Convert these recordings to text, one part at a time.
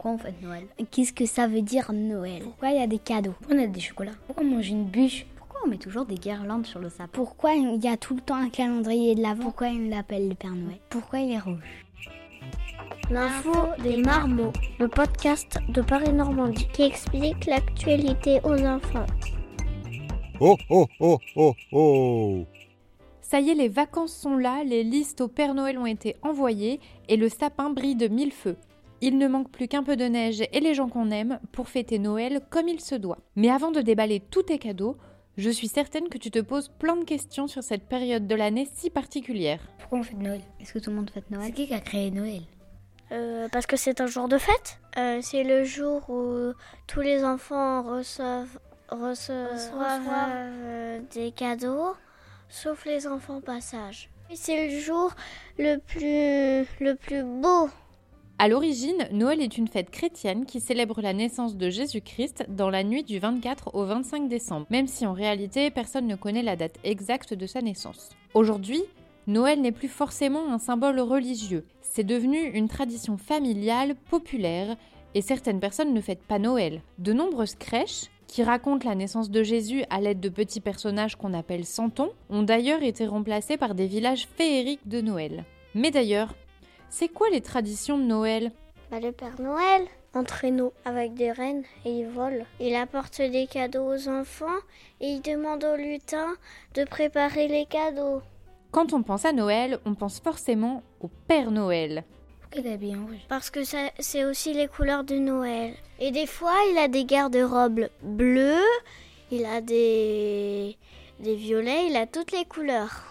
Pourquoi on fête Noël? Qu'est-ce que ça veut dire Noël? Pourquoi il y a des cadeaux? Pourquoi on a des chocolats? Pourquoi on mange une bûche? Pourquoi on met toujours des guirlandes sur le sapin Pourquoi il y a tout le temps un calendrier de l'Avent Pourquoi il l'appelle le Père Noël? Pourquoi il est rouge? L'info des marmots, le podcast de Paris-Normandie qui explique l'actualité aux enfants. Oh oh oh oh oh. Ça y est, les vacances sont là, les listes au Père Noël ont été envoyées et le sapin brille de mille feux. Il ne manque plus qu'un peu de neige et les gens qu'on aime pour fêter Noël comme il se doit. Mais avant de déballer tous tes cadeaux, je suis certaine que tu te poses plein de questions sur cette période de l'année si particulière. Pourquoi on fête Noël? Est-ce que tout le monde fête Noël? C'est qui qui a créé Noël? Euh, parce que c'est un jour de fête. Euh, c'est le jour où tous les enfants reçoivent, reçoivent, euh, des cadeaux, sauf les enfants passage. Et C'est le jour le plus, le plus beau. À l'origine, Noël est une fête chrétienne qui célèbre la naissance de Jésus-Christ dans la nuit du 24 au 25 décembre, même si en réalité personne ne connaît la date exacte de sa naissance. Aujourd'hui, Noël n'est plus forcément un symbole religieux, c'est devenu une tradition familiale populaire et certaines personnes ne fêtent pas Noël. De nombreuses crèches qui racontent la naissance de Jésus à l'aide de petits personnages qu'on appelle santons ont d'ailleurs été remplacés par des villages féeriques de Noël. Mais d'ailleurs, c'est quoi les traditions de Noël Bah, le Père Noël, en traîneau avec des rennes et il vole. Il apporte des cadeaux aux enfants et il demande aux lutins de préparer les cadeaux. Quand on pense à Noël, on pense forcément au Père Noël. Pourquoi il est habillé en rouge Parce que ça- c'est aussi les couleurs de Noël. Et des fois, il a des garde-robes bleues, il a des, des violets, il a toutes les couleurs.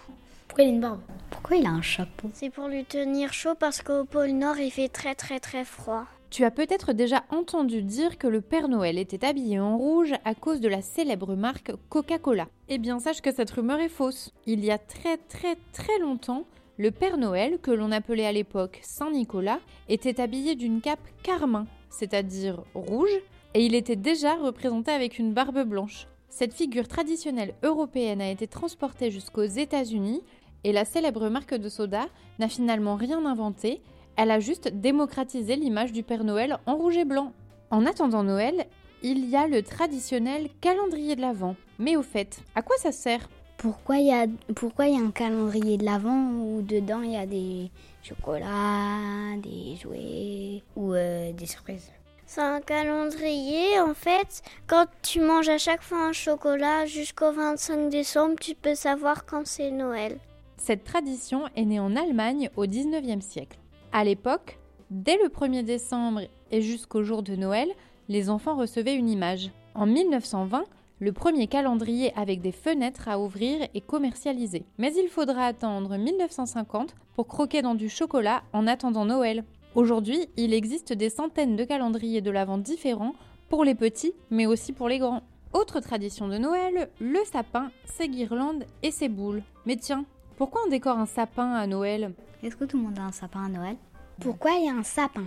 Pourquoi il a une barbe? Pourquoi il a un chapeau? C'est pour lui tenir chaud parce qu'au pôle Nord, il fait très très très froid. Tu as peut-être déjà entendu dire que le Père Noël était habillé en rouge à cause de la célèbre marque Coca-Cola. Eh bien, sache que cette rumeur est fausse. Il y a très très très longtemps, le Père Noël, que l'on appelait à l'époque Saint Nicolas, était habillé d'une cape carmin, c'est-à-dire rouge, et il était déjà représenté avec une barbe blanche. Cette figure traditionnelle européenne a été transportée jusqu'aux États-Unis et la célèbre marque de soda n'a finalement rien inventé, elle a juste démocratisé l'image du Père Noël en rouge et blanc. En attendant Noël, il y a le traditionnel calendrier de l'Avent. Mais au fait, à quoi ça sert? Pourquoi il y a pourquoi il y a un calendrier de l'Avent où dedans il y a des chocolats, des jouets Ou euh, des surprises? C'est un calendrier, en fait, quand tu manges à chaque fois un chocolat jusqu'au 25 décembre, tu peux savoir quand c'est Noël. Cette tradition est née en Allemagne au 19e siècle. À l'époque, dès le 1er décembre et jusqu'au jour de Noël, les enfants recevaient une image. En 1920, le premier calendrier avec des fenêtres à ouvrir est commercialisé. Mais il faudra attendre 1950 pour croquer dans du chocolat en attendant Noël. Aujourd'hui, il existe des centaines de calendriers de l'Avent différents pour les petits, mais aussi pour les grands. Autre tradition de Noël, le sapin, ses guirlandes et ses boules. Mais tiens, pourquoi on décore un sapin à Noël Est-ce que tout le monde a un sapin à Noël Pourquoi il y a un sapin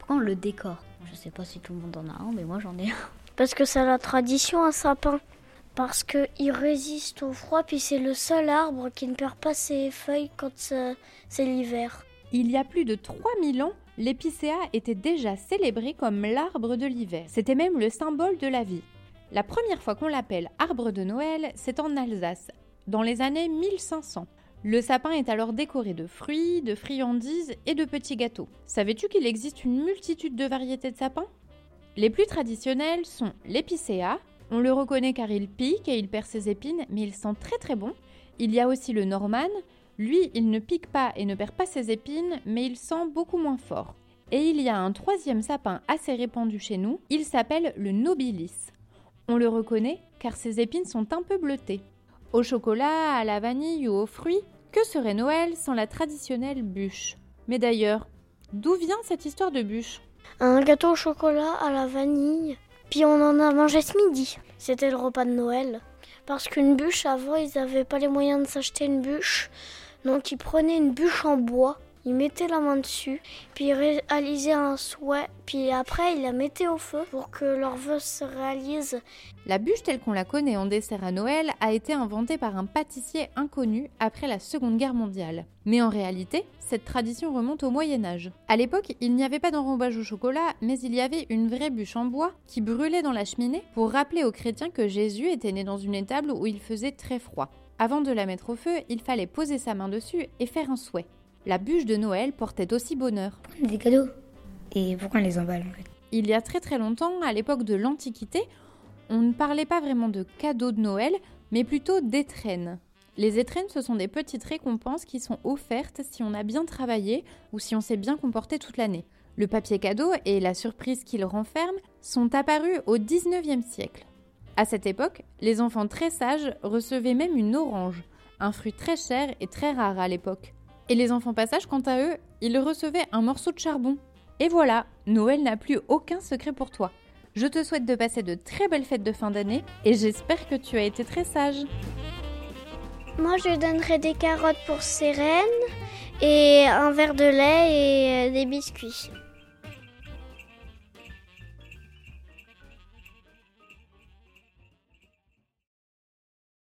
Pourquoi on le décore Je sais pas si tout le monde en a un, mais moi j'en ai un. Parce que c'est la tradition, un sapin. Parce qu'il résiste au froid, puis c'est le seul arbre qui ne perd pas ses feuilles quand c'est c'est l'hiver. Il y a plus de 3000 ans, l'épicéa était déjà célébré comme l'arbre de l'hiver. C'était même le symbole de la vie. La première fois qu'on l'appelle arbre de Noël, c'est en Alsace, dans les années 1500. Le sapin est alors décoré de fruits, de friandises et de petits gâteaux. Savais-tu qu'il existe une multitude de variétés de sapins? Les plus traditionnels sont l'épicéa. On le reconnaît car il pique et il perd ses épines, mais il sent très très bon. Il y a aussi le norman. Lui, il ne pique pas et ne perd pas ses épines, mais il sent beaucoup moins fort. Et il y a un troisième sapin assez répandu chez nous. Il s'appelle le nobilis. On le reconnaît car ses épines sont un peu bleutées. Au chocolat, à la vanille ou aux fruits, que serait Noël sans la traditionnelle bûche? Mais d'ailleurs, d'où vient cette histoire de bûche? Un gâteau au chocolat à la vanille. Puis on en a mangé ce midi. C'était le repas de Noël. Parce qu'une bûche, avant, ils n'avaient pas les moyens de s'acheter une bûche. Donc ils prenaient une bûche en bois. Il mettait la main dessus, puis il réalisait un souhait, puis après il la mettait au feu pour que leur vœu se réalise. La bûche telle qu'on la connaît en dessert à Noël a été inventée par un pâtissier inconnu après la Seconde Guerre mondiale. Mais en réalité, cette tradition remonte au Moyen Âge. À l'époque, il n'y avait pas d'enrobage au chocolat, mais il y avait une vraie bûche en bois qui brûlait dans la cheminée pour rappeler aux chrétiens que Jésus était né dans une étable où il faisait très froid. Avant de la mettre au feu, il fallait poser sa main dessus et faire un souhait. La bûche de Noël portait aussi bonheur. Des cadeaux. Et pourquoi on les emballe en fait? Il y a très très longtemps, à l'époque de l'Antiquité, on ne parlait pas vraiment de cadeaux de Noël, mais plutôt d'étrennes. Les étrennes, ce sont des petites récompenses qui sont offertes si on a bien travaillé ou si on s'est bien comporté toute l'année. Le papier cadeau et la surprise qu'il renferme sont apparus au 19e siècle. À cette époque, les enfants très sages recevaient même une orange, un fruit très cher et très rare à l'époque. Et les enfants passages, quant à eux, ils recevaient un morceau de charbon. Et voilà, Noël n'a plus aucun secret pour toi. Je te souhaite de passer de très belles fêtes de fin d'année et j'espère que tu as été très sage. Moi je donnerais des carottes pour Sérène et un verre de lait et euh, des biscuits.